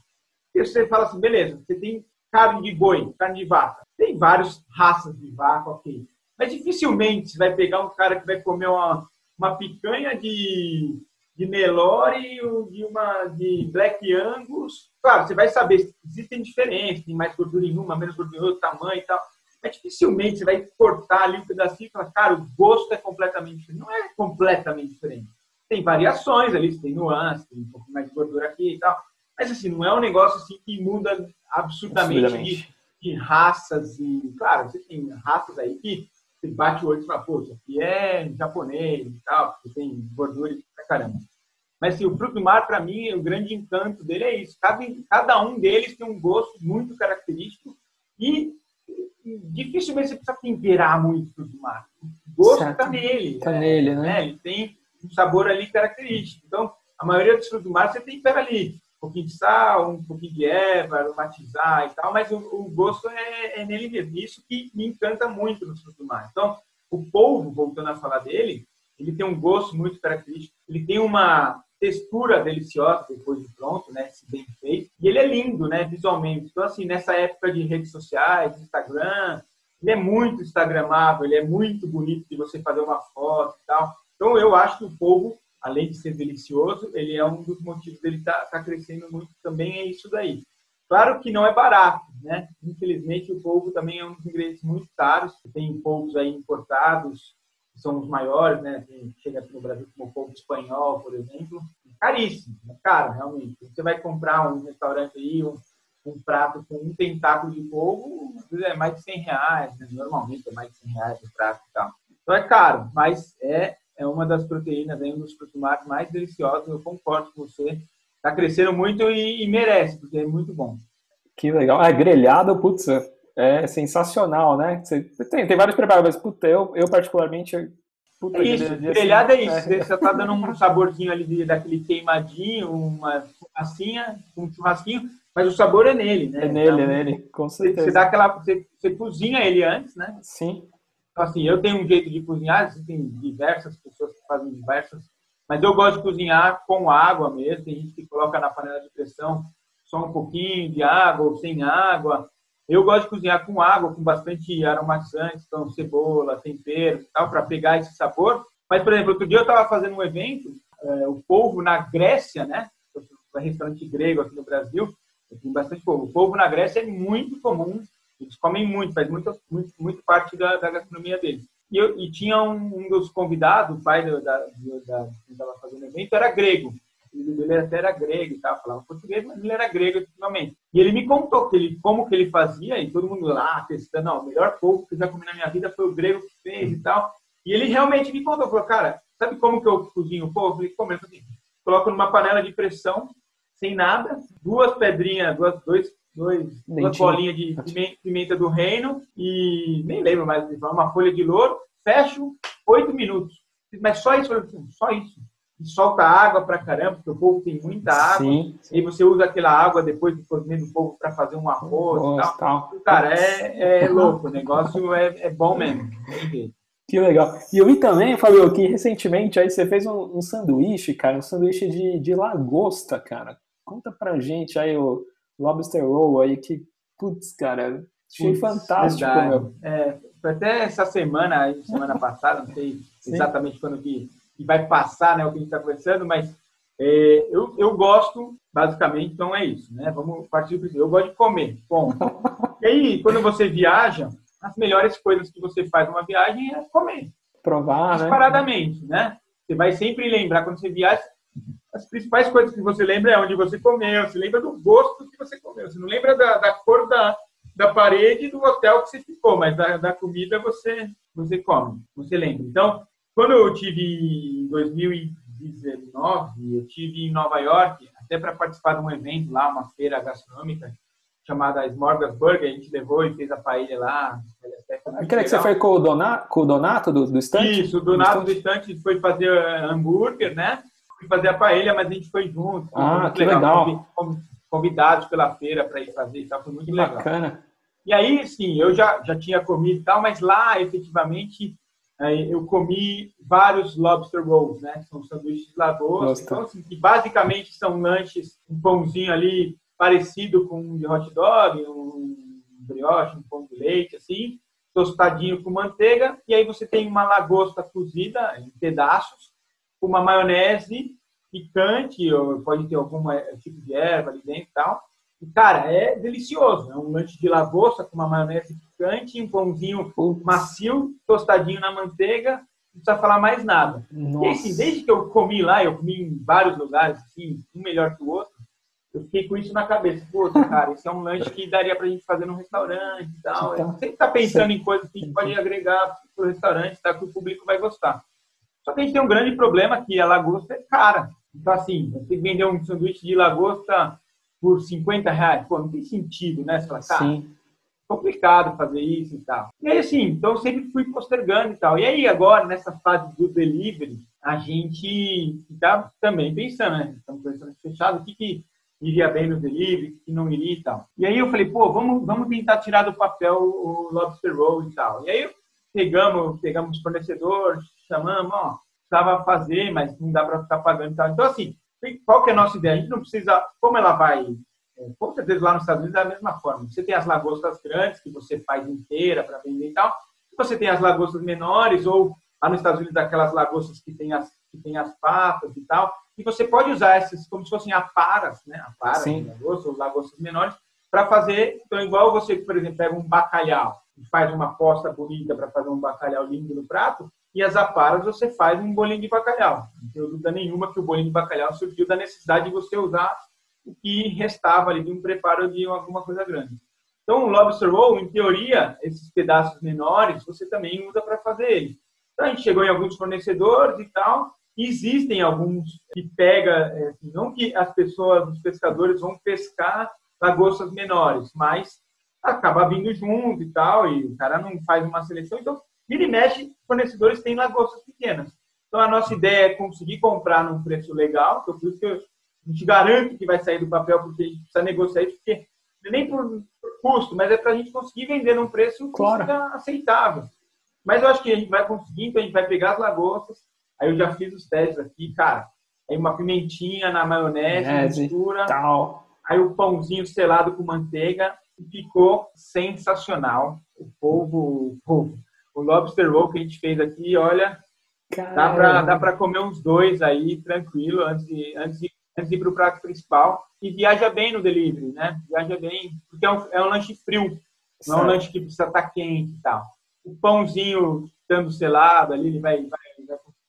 E você fala assim, beleza, você tem carne de boi, carne de vaca. Tem várias raças de vaca, ok. Mas dificilmente você vai pegar um cara que vai comer uma, uma picanha de, de Nelore e uma de Black Angus. Claro, você vai saber, existem diferenças, tem mais gordura em uma, menos gordura em outra, tamanho e tal. Mas dificilmente você vai cortar ali um pedacinho e falar, cara, o gosto é completamente diferente. Não é completamente diferente. Tem variações ali, tem nuances, tem um pouco mais de gordura aqui e tal. Mas assim, não é um negócio assim que muda absurdamente, absurdamente. De, de, raças e. Claro, você tem raças aí que você bate o olho e fala, pô, isso aqui é japonês e tal, porque tem gordura pra caramba. Mas assim, o fruto do mar, para mim, o grande encanto dele é isso. Cada, cada um deles tem um gosto muito característico e dificilmente você precisa temperar muito o fruto do mar. O gosto está nele. Está é, nele, né? né? Ele tem um sabor ali característico. Então, a maioria dos frutos do mar você tempera ali. Um pouquinho de sal, um pouquinho de erva, aromatizar e tal, mas o, o gosto é, é, nele mesmo. Isso que me encanta muito no fruto do mar. Então, o polvo, voltando a falar dele, ele tem um gosto muito característico. Ele tem uma textura deliciosa depois de pronto, né, se bem feito. E ele é lindo, né, visualmente. Então, assim, nessa época de redes sociais, Instagram, ele é muito instagramável, ele é muito bonito de você fazer uma foto e tal. Então, eu acho que o povo, além de ser delicioso, ele é um dos motivos dele estar tá, tá crescendo muito também, é isso daí. Claro que não é barato, né? Infelizmente, o polvo também é um dos ingredientes muito caros. Tem polvos aí importados, que são os maiores, né? chega aqui no Brasil como polvo espanhol, por exemplo. Caríssimo, é caro, realmente. Você vai comprar um restaurante aí, um, um prato com um tentáculo de polvo, é mais de 100 reais, né? Normalmente é mais de 100 reais o prato e tal. Então é caro, mas é é uma das proteínas, é um dos frutos mais deliciosos. Eu concordo com você. Está crescendo muito e, e, merece, porque é muito bom. Que legal. Ah, grelhado, putz, é sensacional, né? Você, tem, tem vários preparos, mas puta, eu, eu particularmente. Puta, é isso, grelhado é isso. É. Você está dando um saborzinho ali de, daquele queimadinho, uma fumacinha, um churrasquinho, mas o sabor é nele, né? É nele, então, é nele, com certeza. Você, dá aquela, você, você cozinha ele antes, né? Sim. Então, assim, eu tenho um jeito de cozinhar, existem diversas pessoas que fazem diversas, mas eu gosto de cozinhar com água mesmo. Tem gente que coloca na panela de pressão só um pouquinho de água ou sem água. Eu gosto de cozinhar com água, com bastante aromatizantes, então cebola, tempero e tal, para pegar esse sabor. Mas, por exemplo, outro dia eu estava fazendo um evento, é, o povo na Grécia, né? Um restaurante grego aqui no Brasil, tem bastante povo. O povo na Grécia é muito comum eles comem muito, faz muito, muito, muito parte da, da gastronomia deles. E, eu, e tinha um, um, dos convidados, o pai da, da, da que estava fazendo evento, era grego. Ele até era grego e tal, falava português, mas ele era grego efetivamente. E ele me contou que ele, como que ele fazia, e todo mundo lá testando, o melhor povo que eu já comi na minha vida foi o grego que fez e tal. E ele realmente me contou, falou, cara, sabe como que eu cozinho o povo? Eu falei, como? Falou assim, coloco numa panela de pressão, sem nada, duas pedrinhas, duas, dois dois, duas bolinhas de pimenta do reino e nem lembro mais, uma folha de louro, fecho oito minutos. Mas só isso, só isso. E solta água pra caramba, porque o povo tem muita água. Sim, sim. E você usa aquela água depois do cozimento do povo para fazer um arroz Nossa, e tal. tal. Cara, é, é louco, o negócio é, é bom mesmo. Que legal. E eu vi também, Fabio, que recentemente aí você fez um, um sanduíche, cara, um sanduíche de, de lagosta, cara. Conta pra gente aí o, Lobster Roll aí, que, putz, cara, achei putz, fantástico, verdade. meu. É, foi até essa semana, semana passada, não sei exatamente quando que, que, vai passar né, o que a gente está conversando, mas é, eu, eu gosto, basicamente, então é isso, né? Vamos partir do princípio. Eu gosto de comer, ponto. e aí, quando você viaja, as melhores coisas que você faz numa viagem é comer. Provar, né? Disparadamente, né? Você vai sempre lembrar, quando você viaja, as principais coisas que você lembra é onde você comeu, você lembra do gosto que você comeu. Você não lembra da, da cor da, da parede do hotel que você ficou, mas da, da comida você, você come, você lembra. Então, quando eu tive em 2019, eu tive em Nova York, até para participar de um evento lá, uma feira gastronômica chamada Smorgasburg, a gente levou e fez a paella lá. Aquela que você foi com o Donato, com o Donato do, do estante? Isso, o Donato do estante foi fazer hambúrguer, né? Fui fazer a paella, mas a gente foi junto. Ah, que legal. legal. Convidados pela feira para ir fazer e tal, foi muito que legal. Bacana. E aí, sim, eu já, já tinha comido e tal, mas lá, efetivamente, eu comi vários lobster rolls, né? São sanduíches de lagosta. Então, assim, que basicamente são lanches, um pãozinho ali parecido com um de hot dog, um brioche, um pão de leite, assim, tostadinho com manteiga. E aí você tem uma lagosta cozida em pedaços, uma maionese picante, ou pode ter algum tipo de erva ali dentro e tal. E, cara, é delicioso. É um lanche de lagosta com uma maionese crocante, um pãozinho macio, tostadinho na manteiga, não precisa falar mais nada. Nossa. E assim, desde que eu comi lá, eu comi em vários lugares, assim, um melhor que o outro, eu fiquei com isso na cabeça. Pô, cara, esse é um lanche que daria pra gente fazer num restaurante e tal. Então, sempre tá pensando em coisas que a gente pode agregar pro restaurante, tá? Que o público vai gostar. Só que a gente tem um grande problema que a lagosta é cara. Então, assim, você vender um sanduíche de lagosta por 50 reais, pô, não tem sentido, né? Você fala, cara, Sim. complicado fazer isso e tal. E aí, assim, então eu sempre fui postergando e tal. E aí, agora, nessa fase do delivery, a gente está também pensando, né? Estamos pensando fechado, o que, que iria bem no delivery, que não iria e tal. E aí eu falei, pô, vamos, vamos tentar tirar do papel o lobster roll e tal. E aí pegamos, pegamos fornecedores, chamamos, ó, precisava fazer, mas não dá para ficar pagando e tal. Então, assim, qual que é a nossa ideia? A gente não precisa, como ela vai, é, com certeza lá nos Estados Unidos é da mesma forma. Você tem as lagostas grandes, que você faz inteira para vender e tal. Você tem as lagostas menores, ou lá nos Estados Unidos, aquelas lagostas que tem as, que tem as patas e tal. E você pode usar essas como se fossem aparas, né? Aparas de lagosta, ou lagostas menores, para fazer. Então, igual você, por exemplo, pega um bacalhau e faz uma posta bonita para fazer um bacalhau lindo no prato, e as aparas você faz um bolinho de bacalhau. Não tenho dúvida nenhuma que o bolinho de bacalhau surgiu da necessidade de você usar o que restava ali de um preparo de alguma coisa grande. Então, o lobster roll, em teoria, esses pedaços menores, você também usa para fazer ele. Então, a gente chegou em alguns fornecedores e tal, Existem alguns que pega, é, assim, não que as pessoas, os pescadores vão pescar lagostas menores, mas acaba vindo junto e tal, e o cara não faz uma seleção. Então, vira e mexe, fornecedores têm lagostas pequenas. Então, a nossa ideia é conseguir comprar num preço legal, então, por isso que a gente garante que vai sair do papel, porque a gente precisa negociar isso, porque é nem por, por custo, mas é para a gente conseguir vender num preço claro. aceitável. Mas eu acho que a gente vai conseguir, então a gente vai pegar as lagostas, Aí eu já fiz os testes aqui, cara. Aí uma pimentinha na maionese, mistura. Tal. Aí o pãozinho selado com manteiga. Ficou sensacional. O povo, o povo. O lobster roll que a gente fez aqui, olha, dá pra comer uns dois aí, tranquilo, antes de, antes de, antes de ir pro prato principal. E viaja bem no delivery, né? Viaja bem, porque é um, é um lanche frio. Não é um lanche que precisa estar tá quente e tal. O pãozinho estando selado ali, ele vai, vai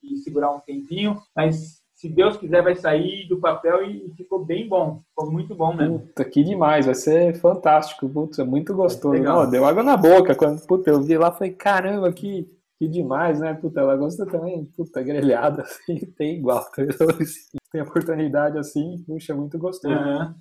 e segurar um tempinho, mas se Deus quiser vai sair do papel e ficou bem bom, ficou muito bom mesmo. Puta, que demais, vai ser fantástico, Puta, é muito gostoso. Não, deu água na boca quando puta, eu vi lá, falei, caramba, que, que demais, né? Puta, ela gosta também, puta, grelhada, assim, tem igual. tem oportunidade assim, puxa, é muito gostoso. Uhum.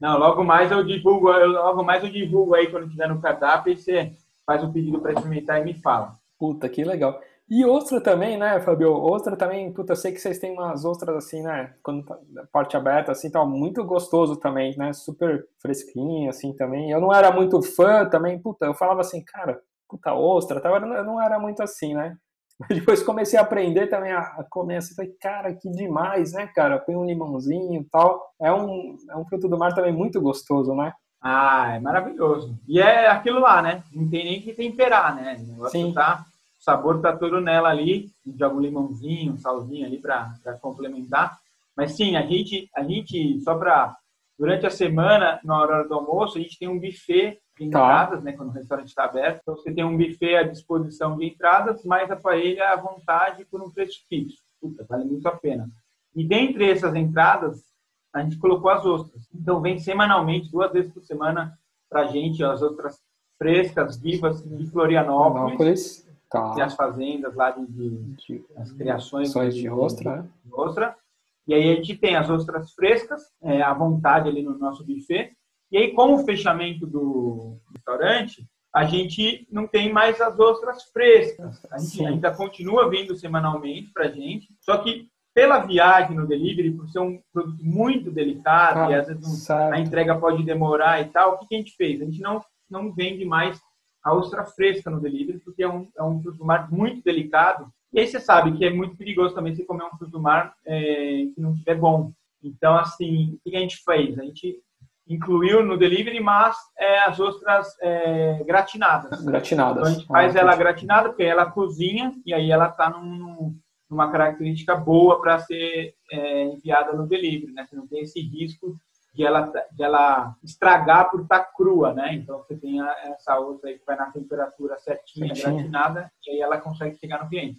Não, logo mais eu divulgo, eu, logo mais eu divulgo aí quando tiver no cardápio e você faz um pedido para experimentar e me fala. Puta, que legal. E outra também, né, Fabio? Outra também, puta, eu sei que vocês têm umas outras assim, né? Quando tá, parte aberta, assim, tá muito gostoso também, né? Super fresquinho, assim, também. Eu não era muito fã também, puta, eu falava assim, cara, puta, ostra, tava, eu não era muito assim, né? Mas depois comecei a aprender também a comer assim, falei, cara, que demais, né, cara? Põe um limãozinho e tal. É um, é um fruto do mar também muito gostoso, né? Ah, é maravilhoso. E é aquilo lá, né? Não tem nem que temperar, né? O negócio Sim. tá sabor tá todo nela ali, joga um limãozinho, um salzinho ali para complementar. Mas sim, a gente, a gente só para durante a semana, na hora do almoço, a gente tem um buffet de tá. entradas, tá. né, quando o restaurante está aberto. Então você tem um buffet à disposição de entradas, mais a paella à vontade por um preço fixo. Puta, vale muito a pena. E dentre essas entradas, a gente colocou as ostras. Então vem semanalmente, duas vezes por semana, para a gente as ostras frescas, vivas de Florianópolis. Florianópolis. Tá. Tem as fazendas lá de, de, as criações de, de ostra, né? de, ostra. E aí a gente tem as ostras frescas, é, à vontade ali no nosso buffet. E aí, com o fechamento do restaurante, a gente não tem mais as ostras frescas. A gente Sim. ainda continua vindo semanalmente para a gente, só que pela viagem no delivery, por ser um produto muito delicado ah, e às vezes a entrega pode demorar e tal, o que a gente fez? A gente não, não vende mais a ostra fresca no delivery, porque é um, é um fruto do mar muito delicado. E aí você sabe que é muito perigoso também você comer um fruto do mar é, que não estiver bom. Então, assim, o que a gente fez? A gente incluiu no delivery, mas é, as ostras é, gratinadas. Gratinadas. Então, a gente faz ah, ela gratinada, porque ela cozinha e aí ela está num, numa característica boa para ser é, enviada no delivery, né? Você não tem esse risco de ela, de ela estragar por estar crua, né? Então você tem essa outra aí que vai na temperatura certinha, Certinho. gratinada, e aí ela consegue chegar no cliente.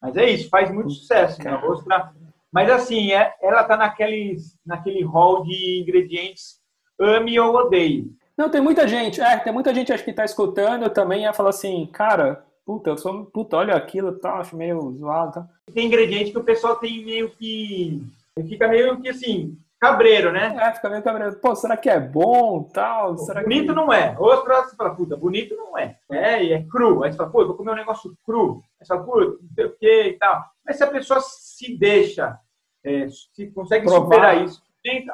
Mas é isso, faz muito sucesso. Né? Arroz pra... Mas assim, é, ela tá naquele, naquele hall de ingredientes ame ou odeie. Não, tem muita gente, é, tem muita gente acho que tá escutando também e fala assim, cara, puta, eu sou, puta, olha aquilo, tá, acho meio zoado, tá. Tem ingrediente que o pessoal tem meio que, fica meio que assim, cabreiro, né? É, fica meio cabreiro. Pô, será que é bom tal? Será bonito que... não é. Outro você fala, puta, bonito não é. É, e é cru. Aí você fala, pô, eu vou comer um negócio cru. Aí você fala, pô, não sei o que e tal. Mas se a pessoa se deixa, é, se consegue Provar. superar isso,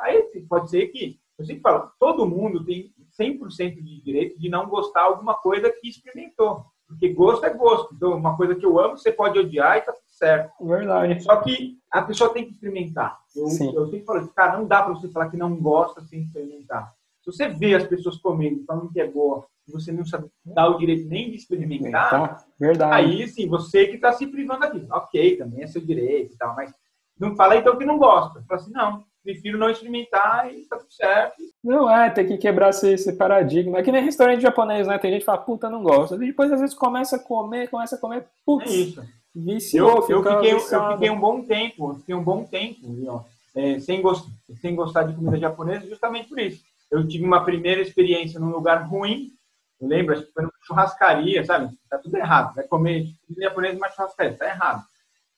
aí pode ser que, eu sempre falo, todo mundo tem 100% de direito de não gostar de alguma coisa que experimentou. Porque gosto é gosto. Então, uma coisa que eu amo, você pode odiar e tá certo. Verdade. Só que a pessoa tem que experimentar. Eu, Sim. eu sempre falo, cara, não dá para você falar que não gosta sem experimentar. Se você vê as pessoas comendo, falando que é boa, e você não sabe dar o direito nem de experimentar, tá. Verdade. aí sim, você que está se privando aqui. Ok, também é seu direito e tal, mas não fala então que não gosta. Fala assim, não, prefiro não experimentar e tá tudo certo. Não é, tem que quebrar esse, esse, paradigma. É que nem restaurante japonês, né? Tem gente que fala, puta, não gosta. E depois, às vezes, começa a comer, começa a comer, putz. É isso. Viciou, eu, eu, fiquei, eu fiquei um bom tempo, fiquei um bom tempo, é, sem, gost, sem gostar de comida japonesa, justamente por isso. Eu tive uma primeira experiência num lugar ruim, eu lembro, acho que foi numa churrascaria, sabe? Tá tudo errado. Vai comer comida japonesa numa churrascaria, tá errado.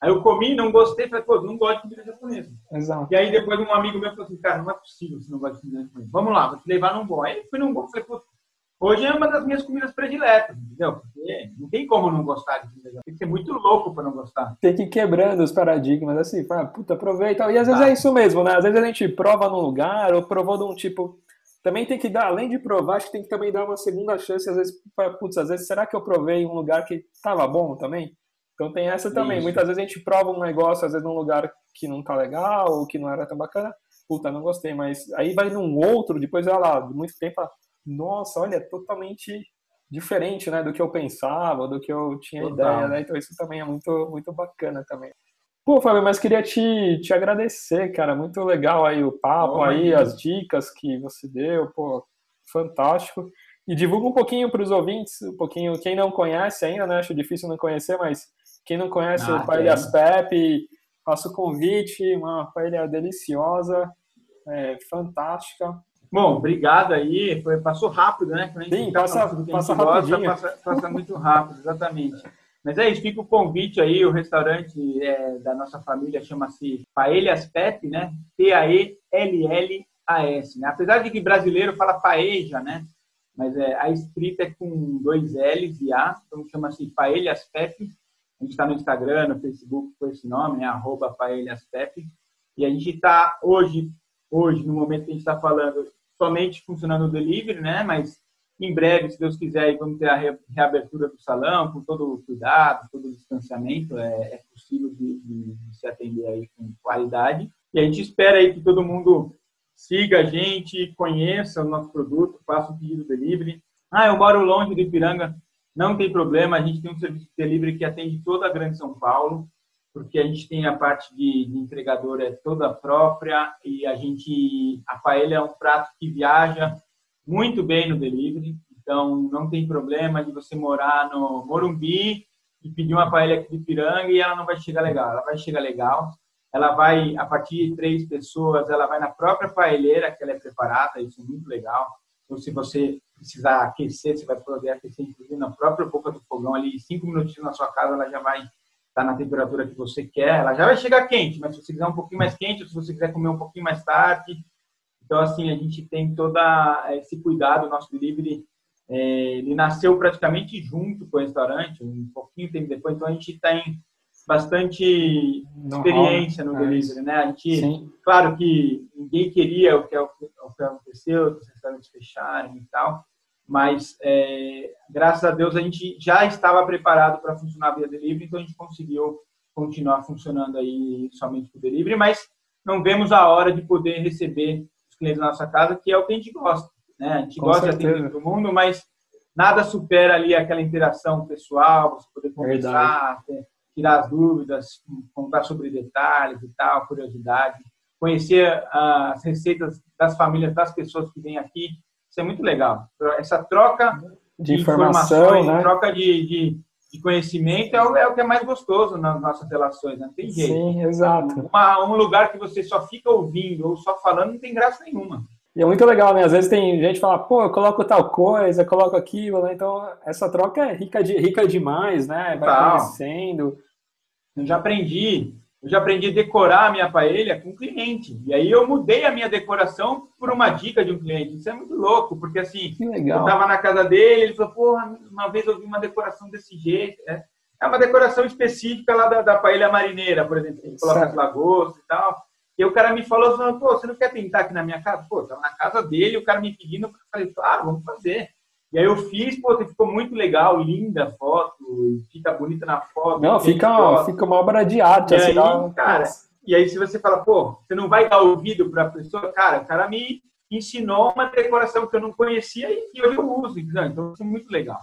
Aí eu comi, não gostei, falei, pô, não gosto de comida japonesa. Exato. E aí depois um amigo meu falou assim, cara, não é possível você não gosta de comida japonesa. Vamos lá, vou te levar num bom. Aí fui num bom, falei, pô, hoje é uma das minhas comidas prediletas, entendeu? Porque não tem como não gostar de comida. Tem que ser muito louco para não gostar. Tem que ir quebrando os paradigmas, assim, fala, puta, aproveita. E às vezes é isso mesmo, né? Às vezes a gente prova num lugar, ou provou de um tipo... Também tem que dar, além de provar, acho que tem que também dar uma segunda chance, às vezes, putz, às vezes, será que eu provei em um lugar que tava bom também? Então tem essa também. Isso. Muitas vezes a gente prova um negócio, às vezes num lugar que não tá legal, ou que não era tão bacana. Puta, não gostei, mas aí vai num outro, depois vai lá, de muito tempo, nossa, olha, é totalmente diferente, né, do que eu pensava, do que eu tinha Total. ideia, né? Então isso também é muito, muito bacana também. Pô, Fábio, mas queria te, te agradecer, cara. Muito legal aí o papo, oh, aí, as dicas que você deu, pô, fantástico. E divulga um pouquinho para os ouvintes, um pouquinho, quem não conhece ainda, né? Acho difícil não conhecer, mas quem não conhece ah, o Paelhas Pepe, faço o convite, uma paella deliciosa, é, fantástica. Bom, obrigado aí. Foi, passou rápido, né? Sim, passa, passa rapidinho. Gosta, passa, passa muito rápido, exatamente. Mas é isso, fica o convite aí, o restaurante é, da nossa família chama-se Paelhas Pepe, né? P-A-E-L-L-A-S. Né? Apesar de que brasileiro fala paeja, né? Mas é, a escrita é com dois L's e A, então chama-se Paelhas Pepe. A gente está no Instagram, no Facebook com esse nome, né? arroba paelhaspep. E a gente está hoje, hoje, no momento que a gente está falando, somente funcionando o delivery, né? Mas em breve, se Deus quiser, vamos ter a reabertura do salão, com todo o cuidado, todo o distanciamento, é, é possível de, de, de, se atender aí com qualidade. E a gente espera aí que todo mundo siga a gente, conheça o nosso produto, faça o pedido delivery. Ah, eu moro longe de Ipiranga, não tem problema, a gente tem um serviço de delivery que atende toda a Grande São Paulo, porque a gente tem a parte de, de entregador é toda própria e a gente a paella é um prato que viaja muito bem no delivery, então não tem problema de você morar no Morumbi e pedir uma paella aqui de Piranga e ela não vai chegar legal, ela vai chegar legal. Ela vai a partir de três pessoas, ela vai na própria paelheira que ela é preparada, isso é muito legal. Então se você precisar aquecer, você vai poder aquecer, inclusive, na própria boca do fogão ali, cinco minutinhos na sua casa, ela já vai estar na temperatura que você quer. Ela já vai chegar quente, mas se você quiser um pouquinho mais quente, ou se você quiser comer um pouquinho mais tarde. Então, assim, a gente tem todo esse cuidado, o nosso delivery, é, ele nasceu praticamente junto com o restaurante, um pouquinho tempo depois, então a gente tem bastante experiência no é delivery, né? A gente, Sim. claro que ninguém queria o que, o que aconteceu, os restaurantes fecharem e tal, mas é, graças a Deus a gente já estava preparado para funcionar via delivery, então a gente conseguiu continuar funcionando aí somente com delivery, mas não vemos a hora de poder receber os clientes na nossa casa, que é o que a gente gosta, né? A gente com gosta certeza. de atender todo mundo, mas nada supera ali aquela interação pessoal, você poder conversar, tirar as dúvidas, contar sobre detalhes e tal, curiosidade. conhecer as receitas das famílias, das pessoas que vêm aqui. Isso é muito legal. Essa troca de, de informação, né? troca de, de, de conhecimento é o, é o, que é mais gostoso nas nossas relações, né? não tem jeito. Sim, exato. Uma, um lugar que você só fica ouvindo ou só falando não tem graça nenhuma. E é muito legal, né? Às vezes tem gente que fala, pô, eu coloco tal coisa, eu coloco aquilo, né? Então, essa troca é rica, de, rica demais, né? Vai Total. conhecendo. Eu já aprendi, eu já aprendi a decorar a minha paella com cliente. E aí eu mudei a minha decoração por uma dica de um cliente. Isso é muito louco, porque assim, eu estava na casa dele, ele falou, porra, uma vez eu vi uma decoração desse jeito. É, é uma decoração específica lá da, da paella marineira, por exemplo. Gente coloca as lagostas e tal. E o cara me falou, falou, pô, você não quer pintar aqui na minha casa? Pô, tava na casa dele, o cara me pedindo, eu falei, claro, vamos fazer. E aí eu fiz, pô, ficou muito legal, linda a foto, fica bonita na foto. Não, fica, fica uma obra de arte. E assim, aí, cara, e aí se você fala, pô, você não vai dar ouvido para a pessoa, cara, o cara me ensinou uma decoração que eu não conhecia e que hoje eu uso, então isso é muito legal.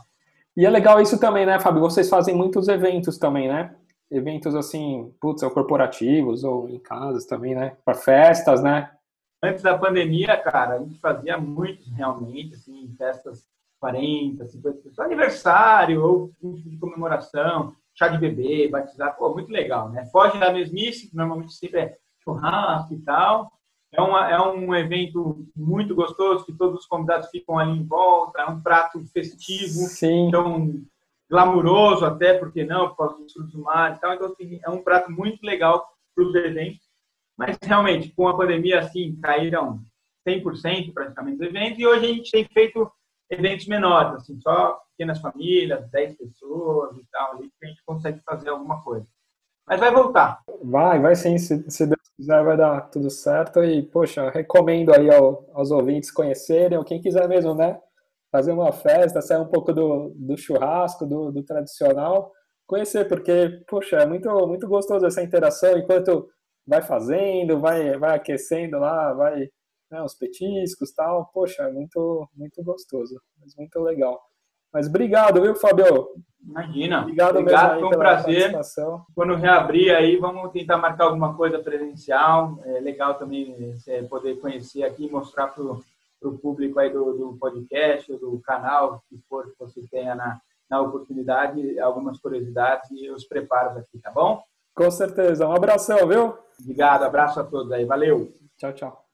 E é legal isso também, né, Fábio? Vocês fazem muitos eventos também, né? eventos assim, putz, ou corporativos ou em casas também, né? Para festas, né? Antes da pandemia, cara, a gente fazia muitos realmente, assim, festas 40, 50 pessoas, aniversário ou de comemoração, chá de bebê, batizado, pô, muito legal, né? Foge da mesmice, que normalmente sempre é churrasco e tal. É, uma, é um evento muito gostoso, que todos os convidados ficam ali em volta, é um prato festivo. Sim. Então, glamuroso até, porque não, por causa dos frutos do mar e tal. Então, assim, é um prato muito legal para os eventos. Mas, realmente, com a pandemia, assim, caíram 100% praticamente dos eventos. E hoje a gente tem feito eventos menores, assim, só pequenas famílias, 10 pessoas e tal, ali que a gente consegue fazer alguma coisa. Mas vai voltar. Vai, vai sim, se, se Deus quiser vai dar tudo certo. E, poxa, recomendo aí ao, aos ouvintes conhecerem, ou quem quiser mesmo, né? fazer uma festa, sair um pouco do, do churrasco, do, do tradicional, conhecer, porque, poxa, é muito, muito gostoso essa interação, enquanto vai fazendo, vai, vai aquecendo lá, vai né, os petiscos tal, poxa, é muito, muito gostoso, mas muito legal. Mas obrigado, viu, Fabio? Imagina. Obrigado, obrigado foi um prazer. Quando reabrir aí, vamos tentar marcar alguma coisa presencial. É legal também é, poder conhecer aqui mostrar para para o público aí do, do podcast, do canal, que for que você tenha na, na oportunidade, algumas curiosidades e os preparos aqui, tá bom? Com certeza. Um abração, viu? Obrigado, abraço a todos aí. Valeu. Tchau, tchau.